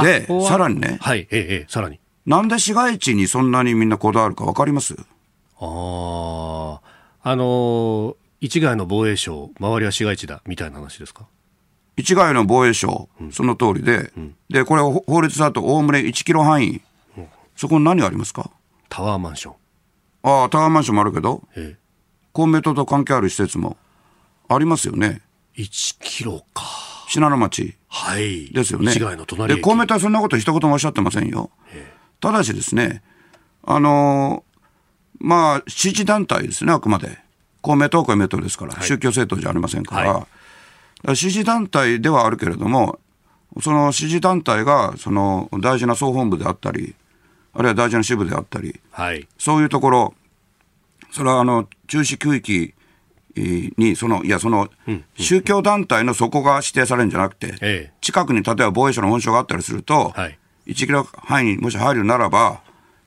で、さらにね、
はい、ええ、さらに。
なんで市街地にそんなにみんなこだわるか分かります？
ああ。あの一概の防衛省、周りは市街地だみたいな話ですか？
一概の防衛省、うん、その通りで、うん、で、これ法律だとおおむね1キロ範囲、うん、そこに何ありますか？
タワーマンション。
ああ、タワーマンションもあるけど、ええ、公明党と関係ある施設もありますよね。
1キロか。
信濃町。
はい。
ですよね。
一概の隣
で、公明党はそんなこと一言もおっしゃってませんよ。え、ただしですね、あのまあ、支持団体ですね、あくまで。公明党、公明党ですから、はい、宗教政党じゃありませんから、はい、支持団体ではあるけれども、その支持団体がその大事な総本部であったり、あるいは大事な支部であったり、はい、そういうところ、それはあの中止区域に、そのいや、その宗教団体のそこが指定されるんじゃなくて、近くに例えば防衛省の本所があったりすると、はい、1キロ範囲にもし入るならば、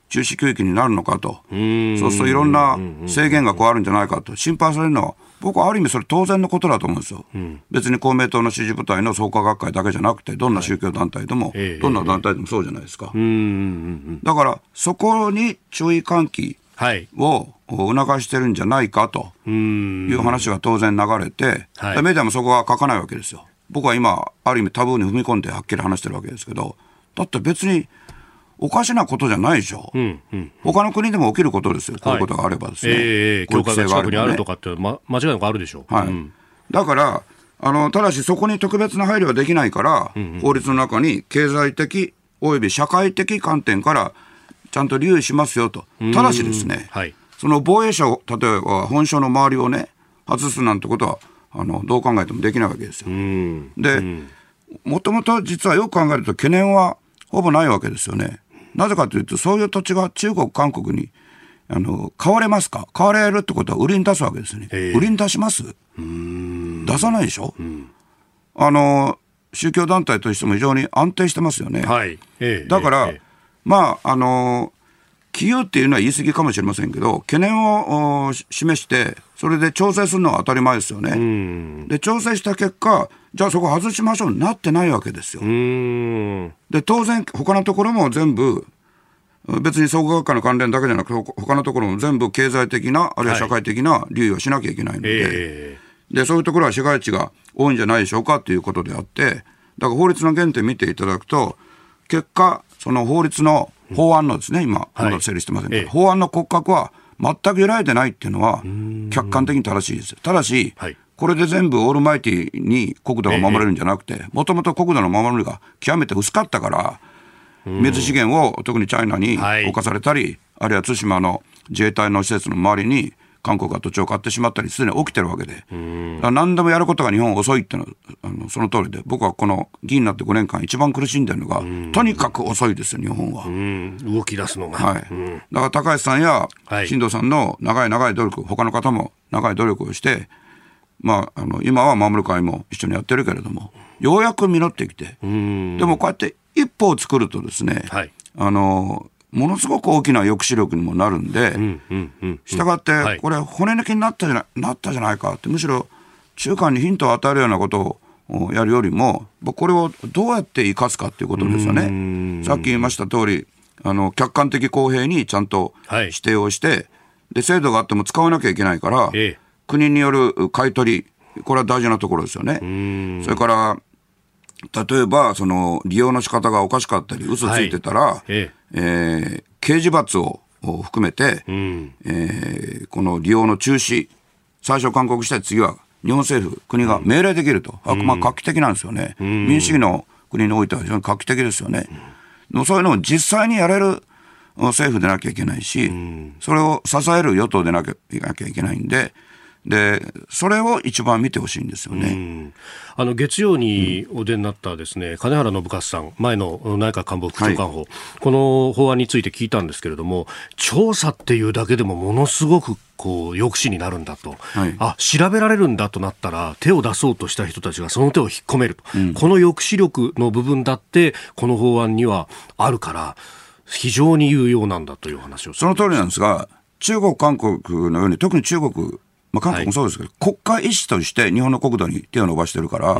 中止区域になるのかと、そうするといろんな制限がこうあるんじゃないかと。心配されるのは、僕はある意味それ当然のことだと思うんですよ。うん、別に公明党の支持部隊の創価学会だけじゃなくて、どんな宗教団体でも、はい、どんな団体でもそうじゃないですか。だから、そこに注意喚起を促してるんじゃないかと。いう話が当然流れて、はい、メディアもそこは書かないわけですよ。僕は今、ある意味タブーに踏み込んではっきり話してるわけですけど、だって別におかしなことじゃないでしょ。うんうん、他の国でも起きることですよ。こういうことがあればですね。
ええー、教会が近くにあるとかって、ま、間違いなくあるでしょう。
はい。うん、だから、あの、ただしそこに特別な配慮はできないから、うんうん、法律の中に経済的及び社会的観点からちゃんと留意しますよと。ただしですね、はい、その防衛省、例えば本省の周りをね、外すなんてことは、あの、どう考えてもできないわけですよ。で、もともと実はよく考えると懸念はほぼないわけですよね。なぜかというと、そういう土地が中国、韓国にあの買われますか？買われるってことは売りに出すわけですね。売りに出します？出さないでしょ、うん、あの、宗教団体としても非常に安定してますよね。はい、だから、まあ、あの、企業っていうのは言い過ぎかもしれませんけど、懸念を示して、それで調整するのは当たり前ですよね。で、調整した結果、じゃあそこ外しましょうになってないわけですよ。で、当然、他のところも全部、別に総合学科の関連だけじゃなくて、他のところも全部経済的な、あるいは社会的な留意をしなきゃいけないので、はいえ。ー、で、そういうところは市街地が多いんじゃないでしょうかということであって、だから法律の原点見ていただくと、結果、その法律の法案のですね、今、まだ整理してませんけど、はい、法案の骨格は全く揺らいでないっていうのは、客観的に正しいです。ただし、はい。これで全部オールマイティに国土が守れるんじゃなくて、もともと国土の守りが極めて薄かったから、水資源を特にチャイナに侵されたり、はい、あるいは対馬の自衛隊の施設の周りに韓国が土地を買ってしまったり、すでに起きてるわけで、何でもやることが日本遅いっていうのは、あのその通りで、僕はこの議員になって5年間、一番苦しんでるのが、とにかく遅いですよ、日本は。
動き出すのが。
はい、だから高橋さんや新藤さんの長い長い努力、他の方も長い努力をして、まあ、あの今は守る会も一緒にやってるけれども、ようやく実ってきて、でもこうやって一歩を作るとですね、はい、あのものすごく大きな抑止力にもなるんで、したがって、これ、骨抜きになったじゃないなったじゃないかって、むしろ中間にヒントを与えるようなことをやるよりも、これをどうやって生かすかっていうことですよね。さっき言いました通り、あの客観的公平にちゃんと指定をして、はい、で制度があっても使わなきゃいけないから、ええ、国による買い取り、これは大事なところですよね。それから、例えば、その、利用の仕方がおかしかったり、嘘ついてたら、はい、ええー、刑事罰を含めて、うん、えー、この利用の中止、最初勧告した次は、日本政府、国が命令できると。あくま画期的なんですよね。うん、民主主義の国においては非常に画期的ですよね。うん、そういうのを実際にやれる政府でなきゃいけないし、それを支える与党でなきゃいけないんで、でそれを一番見てほしいんですよね。
あの月曜にお出になったですね、うん、金原信勝さん、前の内閣官房副長官法、はい、この法案について聞いたんですけれども、調査っていうだけでもものすごくこう抑止になるんだと、はい、あ調べられるんだとなったら、手を出そうとした人たちがその手を引っ込めると、うん、この抑止力の部分だって、この法案にはあるから、非常に有用なんだという話を
その通りなんですが、中国、韓国のように、特に中国まあ、韓国もそうですけど、はい、国家意思として日本の国土に手を伸ばしてるから、
だ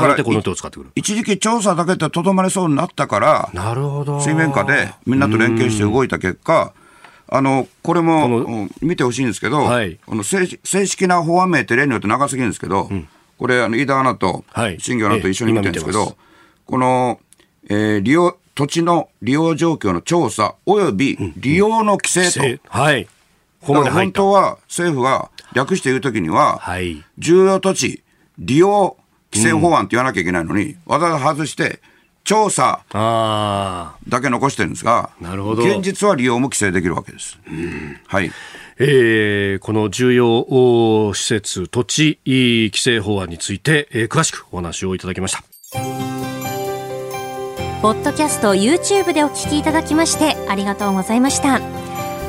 から、この手を使ってくる。
一時期調査だけでとどまれそうになったから、
なるほど。
水面下でみんなと連携して動いた結果、あのこれも見てほしいんですけど、はい、この正式な法案名って例によって長すぎるんですけど、うん、これ、あの飯田アナと新業アナと一緒に見てるんですけど、この、えー、利用土地の利用状況の調査および利用の規制と。うん
はい
本当は政府は略して言うときには、はい、重要土地利用規制法案って言わなきゃいけないのに、うん、わざわざ外して、調査だけ残してるんですが、なるほど。現実は利用も規制できるわけです。うん、はい。
えー、この重要施設土地規制法案について、えー、詳しくお話をいただきました。
ポッドキャスト YouTube でお聞きいただきましてありがとうございました。